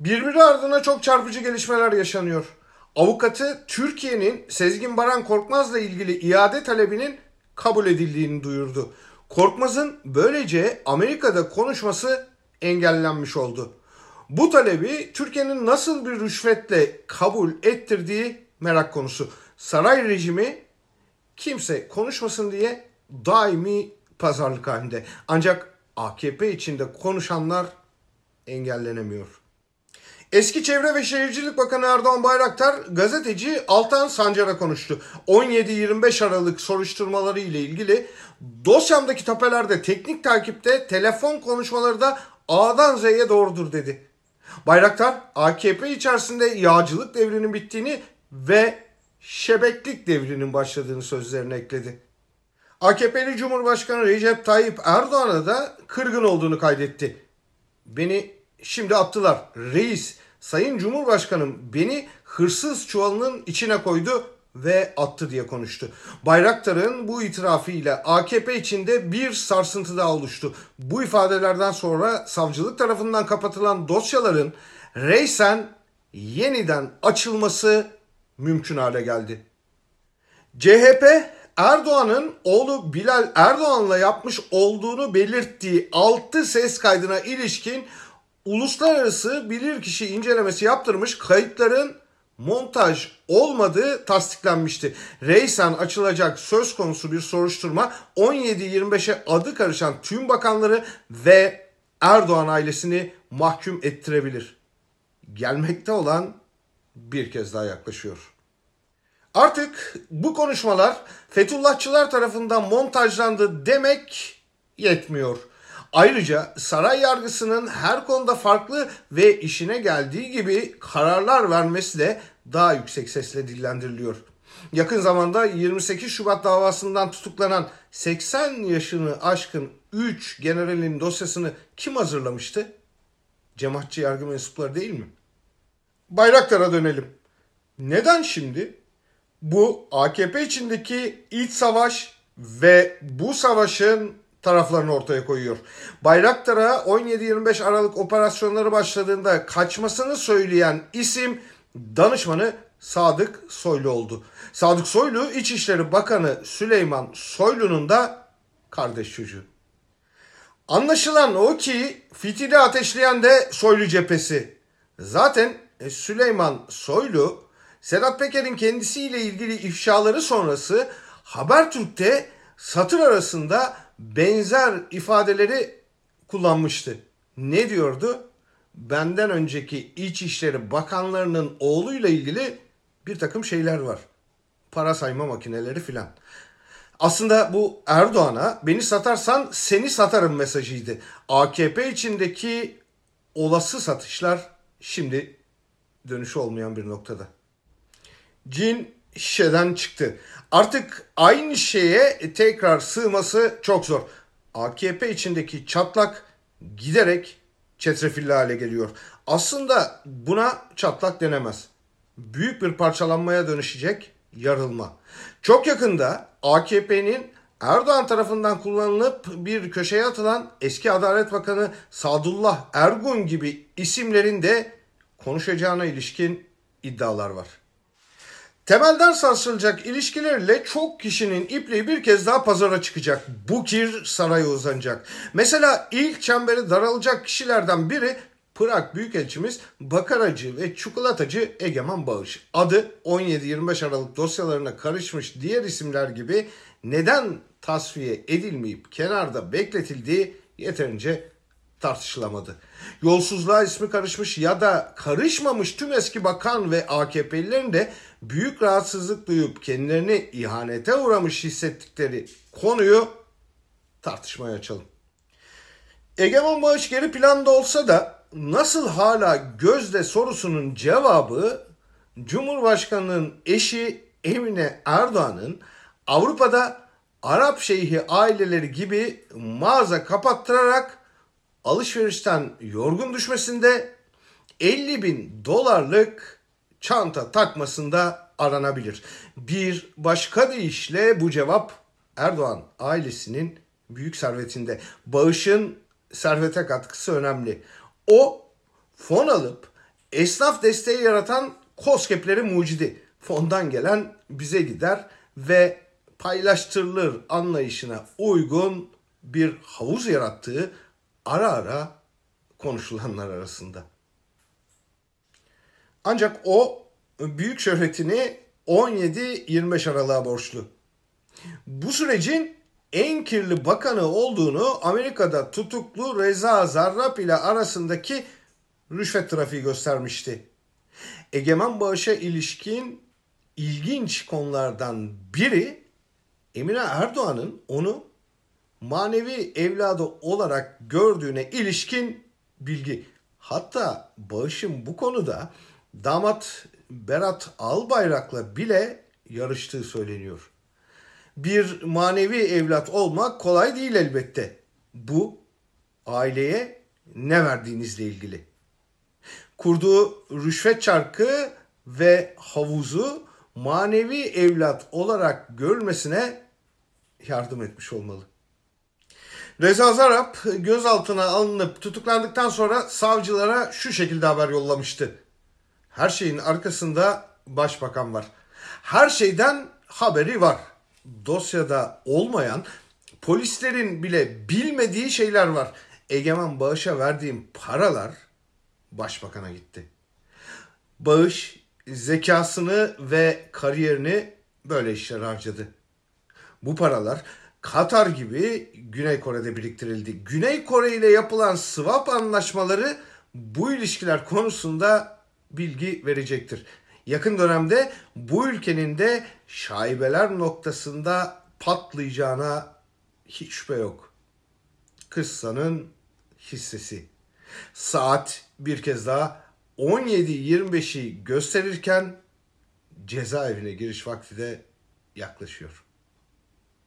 Birbiri ardına çok çarpıcı gelişmeler yaşanıyor. Avukatı Türkiye'nin Sezgin Baran Korkmaz'la ilgili iade talebinin kabul edildiğini duyurdu. Korkmaz'ın böylece Amerika'da konuşması engellenmiş oldu. Bu talebi Türkiye'nin nasıl bir rüşvetle kabul ettirdiği merak konusu. Saray rejimi kimse konuşmasın diye daimi pazarlık halinde. Ancak AKP içinde konuşanlar engellenemiyor. Eski Çevre ve Şehircilik Bakanı Erdoğan Bayraktar gazeteci Altan Sancar'a konuştu. 17-25 Aralık soruşturmaları ile ilgili dosyamdaki tapelerde teknik takipte telefon konuşmaları da A'dan Z'ye doğrudur dedi. Bayraktar AKP içerisinde yağcılık devrinin bittiğini ve şebeklik devrinin başladığını sözlerine ekledi. AKP'li Cumhurbaşkanı Recep Tayyip Erdoğan'a da kırgın olduğunu kaydetti. Beni şimdi attılar. Reis, Sayın Cumhurbaşkanım beni hırsız çuvalının içine koydu ve attı diye konuştu. Bayraktar'ın bu itirafıyla AKP içinde bir sarsıntı daha oluştu. Bu ifadelerden sonra savcılık tarafından kapatılan dosyaların reysen yeniden açılması mümkün hale geldi. CHP Erdoğan'ın oğlu Bilal Erdoğan'la yapmış olduğunu belirttiği 6 ses kaydına ilişkin uluslararası bilirkişi incelemesi yaptırmış kayıtların montaj olmadığı tasdiklenmişti. Reysen açılacak söz konusu bir soruşturma 17-25'e adı karışan tüm bakanları ve Erdoğan ailesini mahkum ettirebilir. Gelmekte olan bir kez daha yaklaşıyor. Artık bu konuşmalar Fethullahçılar tarafından montajlandı demek yetmiyor. Ayrıca saray yargısının her konuda farklı ve işine geldiği gibi kararlar vermesi de daha yüksek sesle dillendiriliyor. Yakın zamanda 28 Şubat davasından tutuklanan 80 yaşını aşkın 3 generalin dosyasını kim hazırlamıştı? Cemaatçi yargı mensupları değil mi? Bayraktar'a dönelim. Neden şimdi? Bu AKP içindeki iç savaş ve bu savaşın taraflarını ortaya koyuyor. Bayraktar'a 17-25 Aralık operasyonları başladığında kaçmasını söyleyen isim danışmanı Sadık Soylu oldu. Sadık Soylu İçişleri Bakanı Süleyman Soylu'nun da kardeş çocuğu. Anlaşılan o ki fitili ateşleyen de Soylu cephesi. Zaten e, Süleyman Soylu Sedat Peker'in kendisiyle ilgili ifşaları sonrası Habertürk'te satır arasında benzer ifadeleri kullanmıştı. Ne diyordu? Benden önceki İçişleri Bakanlarının oğluyla ilgili bir takım şeyler var. Para sayma makineleri filan. Aslında bu Erdoğan'a beni satarsan seni satarım mesajıydı. AKP içindeki olası satışlar şimdi dönüşü olmayan bir noktada. Cin şişeden çıktı. Artık aynı şeye tekrar sığması çok zor. AKP içindeki çatlak giderek çetrefilli hale geliyor. Aslında buna çatlak denemez. Büyük bir parçalanmaya dönüşecek yarılma. Çok yakında AKP'nin Erdoğan tarafından kullanılıp bir köşeye atılan eski Adalet Bakanı Sadullah Ergun gibi isimlerin de konuşacağına ilişkin iddialar var. Temelden sarsılacak ilişkilerle çok kişinin ipliği bir kez daha pazara çıkacak. Bu kir saraya uzanacak. Mesela ilk çemberi daralacak kişilerden biri Prag Büyükelçimiz Bakaracı ve Çikolatacı Egemen Bağış. Adı 17-25 Aralık dosyalarına karışmış diğer isimler gibi neden tasfiye edilmeyip kenarda bekletildiği yeterince tartışılamadı. Yolsuzluğa ismi karışmış ya da karışmamış tüm eski bakan ve AKP'lilerin de büyük rahatsızlık duyup kendilerini ihanete uğramış hissettikleri konuyu tartışmaya açalım. Egemen Bağış geri planda olsa da nasıl hala gözde sorusunun cevabı Cumhurbaşkanı'nın eşi Emine Erdoğan'ın Avrupa'da Arap şeyhi aileleri gibi mağaza kapattırarak alışverişten yorgun düşmesinde 50 bin dolarlık çanta takmasında aranabilir. Bir başka deyişle bu cevap Erdoğan ailesinin büyük servetinde. Bağışın servete katkısı önemli. O fon alıp Esnaf desteği yaratan COSGAP'leri mucidi. Fondan gelen bize gider ve paylaştırılır anlayışına uygun bir havuz yarattığı ara ara konuşulanlar arasında. Ancak o büyük şöhretini 17-25 Aralık'a borçlu. Bu sürecin en kirli bakanı olduğunu Amerika'da tutuklu Reza Zarrab ile arasındaki rüşvet trafiği göstermişti. Egemen bağışa ilişkin ilginç konulardan biri Emine Erdoğan'ın onu manevi evladı olarak gördüğüne ilişkin bilgi. Hatta bağışın bu konuda damat Berat Albayrak'la bile yarıştığı söyleniyor. Bir manevi evlat olmak kolay değil elbette. Bu aileye ne verdiğinizle ilgili. Kurduğu rüşvet çarkı ve havuzu manevi evlat olarak görülmesine yardım etmiş olmalı. Reza Zarrab gözaltına alınıp tutuklandıktan sonra savcılara şu şekilde haber yollamıştı. Her şeyin arkasında başbakan var. Her şeyden haberi var. Dosyada olmayan, polislerin bile bilmediği şeyler var. Egemen bağışa verdiğim paralar başbakana gitti. Bağış zekasını ve kariyerini böyle işler harcadı. Bu paralar Katar gibi Güney Kore'de biriktirildi. Güney Kore ile yapılan swap anlaşmaları bu ilişkiler konusunda bilgi verecektir. Yakın dönemde bu ülkenin de şaibeler noktasında patlayacağına hiç şüphe yok. Kıssanın hissesi. Saat bir kez daha 17.25'i gösterirken cezaevine giriş vakti de yaklaşıyor.